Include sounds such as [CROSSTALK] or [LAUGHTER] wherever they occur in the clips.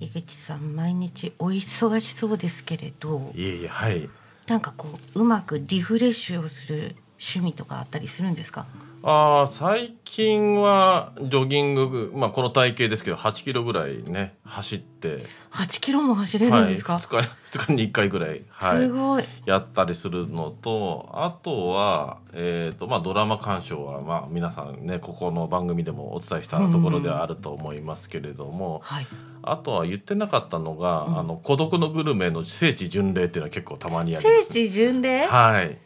井口さん毎日お忙しそうですけれどいえいえ、はい。なんかこううまくリフレッシュをする趣味とかあったりするんですか？ああ、最近はジョギング、まあこの体型ですけど、8キロぐらいね、走って、8キロも走れるはい、んですか、2日 [LAUGHS] 二日に1回ぐらい、はい、すごい。やったりするのと、あとはえっ、とまあドラマ鑑賞はまあ皆さんね、ここの番組でもお伝えしたところではあると思いますけれども、はい。あとは言ってなかったのが、うん。あの孤独のグルメの聖地巡礼っていうのは結構たまにあります。聖地巡礼？はい、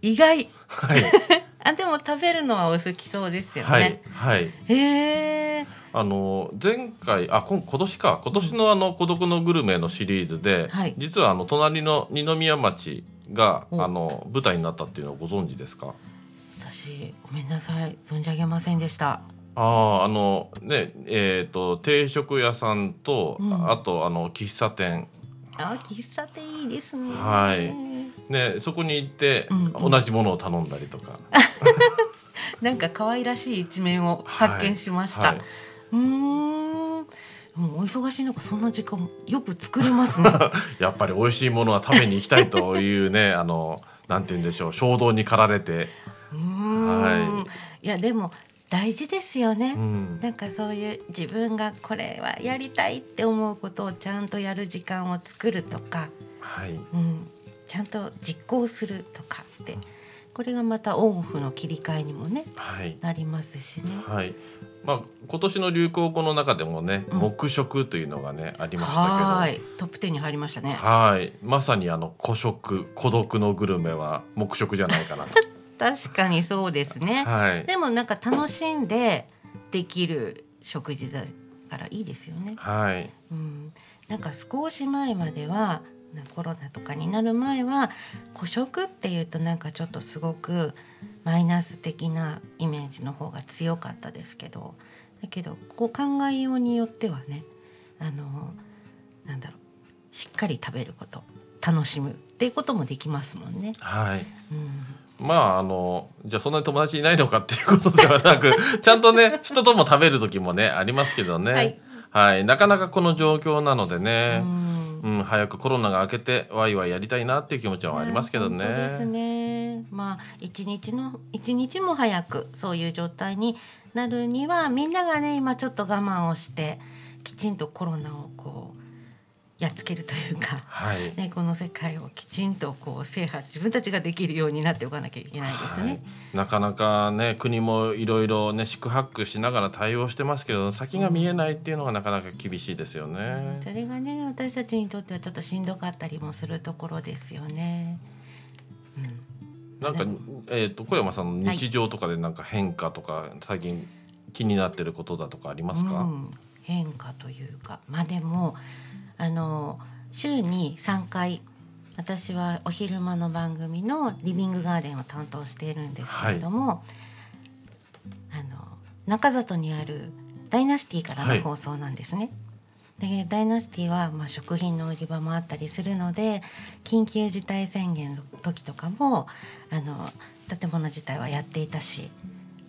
意外。はい、[LAUGHS] あでも食べるのはお好きそうですよね、はい、はい。へえあの前回あ今今年か。今年のあの孤独のグルメのシリーズで、はい。実はあの隣の二宮町がお。あの舞台になったっていうのをご存知ですか？私ごめんなさい。存じ上げませんでした。あああのねえっ、と定食屋さんと、うん。あとあの喫茶店。あ喫茶店いいですね。はいねそこに行って、うんうん。同じものを頼んだりとか。[LAUGHS] なんか可愛らしい一面を発見しました、はい。うーん。もうお忙しい中そんな時間よく作れますね。[LAUGHS] やっぱり美味しいものは食べに行きたいというね [LAUGHS] あのなんて言うんでしょう衝動に駆られて、はいやでも大事ですよね、うん、なんかそういう自分がこれはやりたいって思うことをちゃんとやる時間を作るとか、はい。うん、ちゃんと実行するとかってこれがまたオンオフの切り替えにもねはいなりますしね。はい。まあ今年の流行語の中でもね、うん黙食というのがねありましたけど、ははいいトップ10に入りましたね。まさにあの孤食孤独のグルメは黙食じゃないかなと。[LAUGHS] 確かにそうですね。はい。でもなんか楽しんでできる食事だからいいですよね。はい。うん、なんか少し前まではなコロナとかになる前は孤食っていうとなんかちょっとすごくマイナス的なイメージの方が強かったですけどだけどこう考えようによってはねあのなんだろうしっかり食べること楽しむっていうこともできますもんね。はい。うん、まああのじゃあそんなに友達いないのかっていうことではなく [LAUGHS] ちゃんとね人とも食べる時もねありますけどね。はい。はい。なかなかこの状況なのでね。うんうん、早くコロナが明けてワイワイやりたいなっていう気持ちはありますけどね。本当ですね。まあ一日の一日も早くそういう状態になるにはみんながね今ちょっと我慢をしてきちんとコロナをこうやっつけるというか。はい。ね、この世界をきちんとこう制覇自分たちができるようになっておかなきゃいけないですね。はいなかなかね国もいろいろね四苦八苦しながら対応してますけど先が見えないっていうのがなかなか厳しいですよね。それがね私たちにとってはちょっとしんどかったりもするところですよね。うんなんかえっ、と小山さんの日常とかでなんか変化とか最近気になってることだとかありますか？うん、変化というかまあでもあの週に3回私はお昼間の番組のリビングガーデンを担当しているんですけれども、あの中里にあるダイナシティからはいの放送なんですね。でダイナシティはまあ食品の売り場もあったりするので緊急事態宣言の時とかもあの建物自体はやっていたし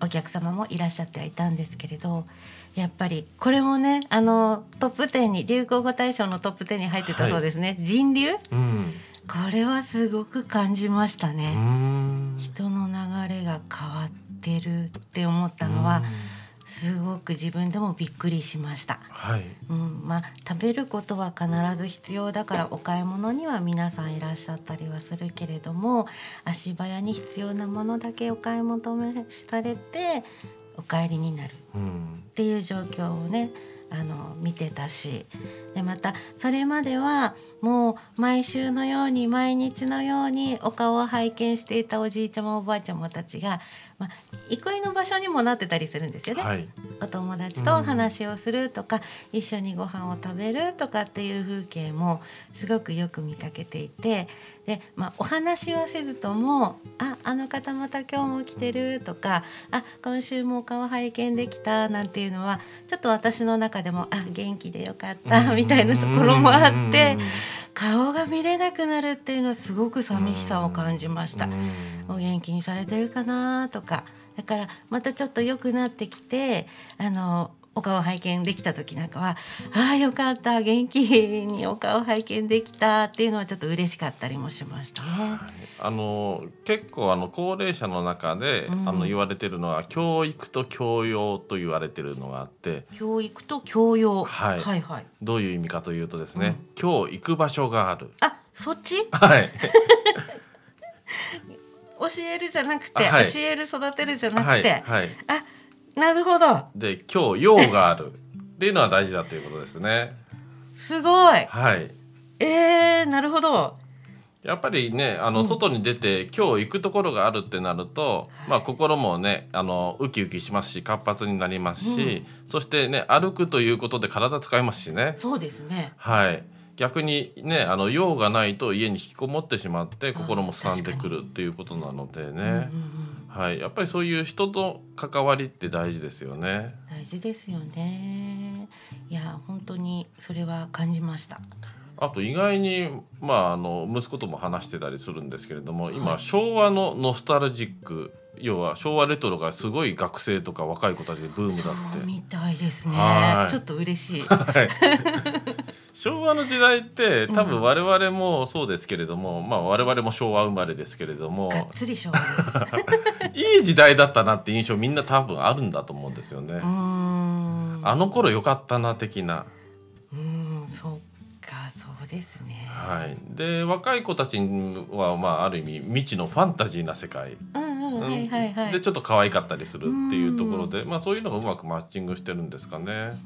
お客様もいらっしゃってはいたんですけれどやっぱりこれもねあのトップ10に流行語大賞のトップ10に入ってたそうですね、人流？うん。これはすごく感じましたね、ん。人の流れが変わってるって思ったのはうんすごく自分でもびっくりしました。はい。うん、まあ食べることは必ず必要だからお買い物には皆さんいらっしゃったりはするけれども足早に必要なものだけお買い求めされてお帰りになるうん。っていう状況をねあの見てたしでまたそれまではもう毎週のように毎日のようにお顔を拝見していたおじいちゃまおばあちゃまたちが、まあ、憩いの場所にもなってたりするんですよね。はいお友達とお話をするとか、一緒にご飯を食べるとかっていう風景もすごくよく見かけていてで、まあ、お話はせずとも「ああの方また今日も来てる」とか「あ今週もお顔拝見できた」なんていうのはちょっと私の中でも「あ元気でよかった」みたいなところもあって顔が見れなくなるっていうのはすごく寂しさを感じました。お元気にされてるかなとかだからまたちょっと良くなってきてあのお顔拝見できた時なんかは「ああよかった元気にお顔拝見できた」っていうのはちょっと嬉しかったりもしました。ね。あの結構あの高齢者の中で、うん。あの言われてるのは教育と教養と言われてるのがあって。教育と教養、はい。はいはい。どういう意味かというとですね、今日行く場所がある。あそっち？はい、[LAUGHS] 教えるじゃなくて、あはい。教える育てるじゃなはい、くて、はい。あなるほど。で今日用がある。[LAUGHS] っていうのは大事だということですね。すごい。はい。えー、なるほど。やっぱりねあの、うん。外に出て今日行くところがあるってなると、はい。まあ心もねあのウキウキしますし活発になりますし、そしてね歩くということで体使いますしね。そうですね。はい逆にねあの用がないと家に引きこもってしまって心もすさんでくるっていうことなのでね、はい。やっぱりそういう人と関わりって大事ですよね。大事ですよね。いや本当にそれは感じました。あと意外にまああの息子とも話してたりするんですけれども今、はい。昭和のノスタルジック要は昭和レトロがすごい学生とか若い子たちでブームだって。そうみたいですね。はい。ちょっと嬉しい。はい [LAUGHS] 昭和の時代って多うん。分我々もそうですけれども、まあ我々も昭和生まれですけれども [LAUGHS] いい時代だったなって印象みんな多分あるんだと思うんですよね。あの頃良かったな的な。うーんそっかそうですね。はい、で若い子たちは、まあ、ある意味未知のファンタジーな世界。でちょっと可愛かったりするっていうところで、まあ、そういうのがうまくマッチングしてるんですかね。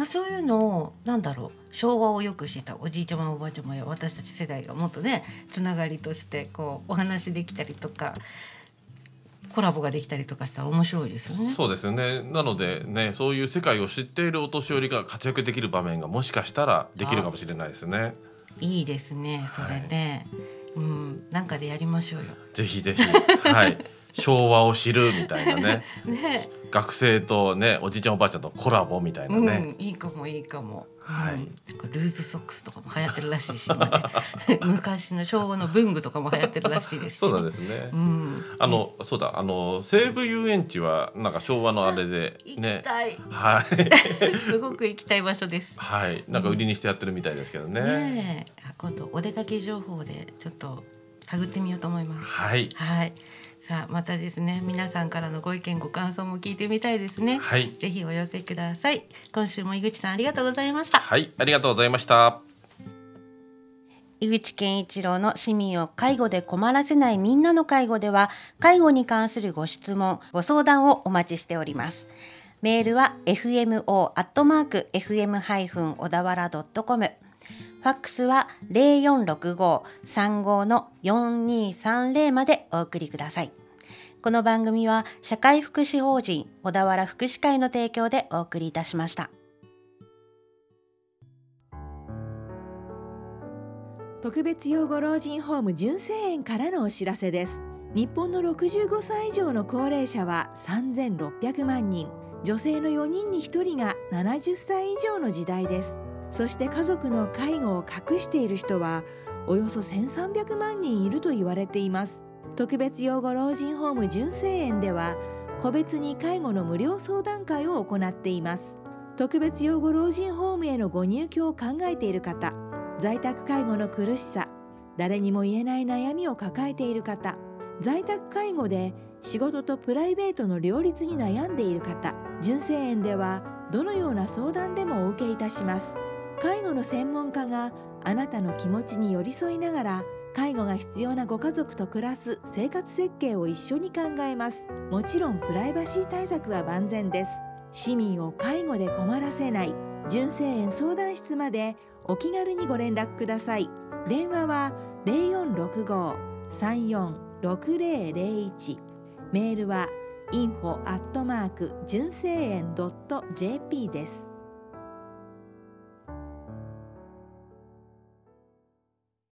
まあそういうのをなんだろう昭和をよくしてたおじいちゃまおばあちゃまや私たち世代がもっとねつながりとしてこうお話できたりとかコラボができたりとかしたら面白いですよね。そうですよねなのでねそういう世界を知っているお年寄りが活躍できる場面がもしかしたらできるかもしれないですね。いいですねそれね、うんなんかでやりましょうよ。ぜひぜひ、はい、昭和を知るみたいなね [LAUGHS] ね学生とねおじいちゃんおばあちゃんとコラボみたいなね。うん、いいかもいいかも。はいうんなんかルーズソックスとかも流行ってるらしいし、今 [LAUGHS] ね昔の昭和の文具とかも流行ってるらしいですし、ね。そうなんですね。うん、あの、そうだあの西武遊園地はなんか昭和のあれで行きねたい、はい [LAUGHS] すごく行きたい場所です。はいなんか売りにしてやってるみたいですけどね。ねえ、あ今度お出かけ情報でちょっと探ってみようと思います。はいはい。さあまたですね、皆さんからのご意見ご感想も聞いてみたいですね。はいぜひお寄せください。今週も井口さんありがとうございました。はいありがとうございました。井口健一郎の市民を介護で困らせないみんなの介護では介護に関するご質問ご相談をお待ちしておりますメールは fmo アットマーク fm ハイフン小田原ドットコムファックスは零四六五三五の四二三零までお送りくださいこの番組は社会福祉法人小田原福祉会の提供でお送りいたしました。特別養護老人ホーム純正園からのお知らせです。日本の65歳以上の高齢者は3600万人。女性の4人に1人が70歳以上の時代です。そして家族の介護を隠している人はおよそ1300万人いると言われています。特別養護老人ホーム純正園では個別に介護の無料相談会を行っています。特別養護老人ホームへのご入居を考えている方在宅介護の苦しさ誰にも言えない悩みを抱えている方在宅介護で仕事とプライベートの両立に悩んでいる方純正園ではどのような相談でもお受けいたします。介護の専門家があなたの気持ちに寄り添いながら介護が必要なご家族と暮らす生活設計を一緒に考えます。もちろんプライバシー対策は万全です。市民を介護で困らせない。純正園相談室までお気軽にご連絡ください。電話は0465-346001メールは info アットマーク純正園 .jp です。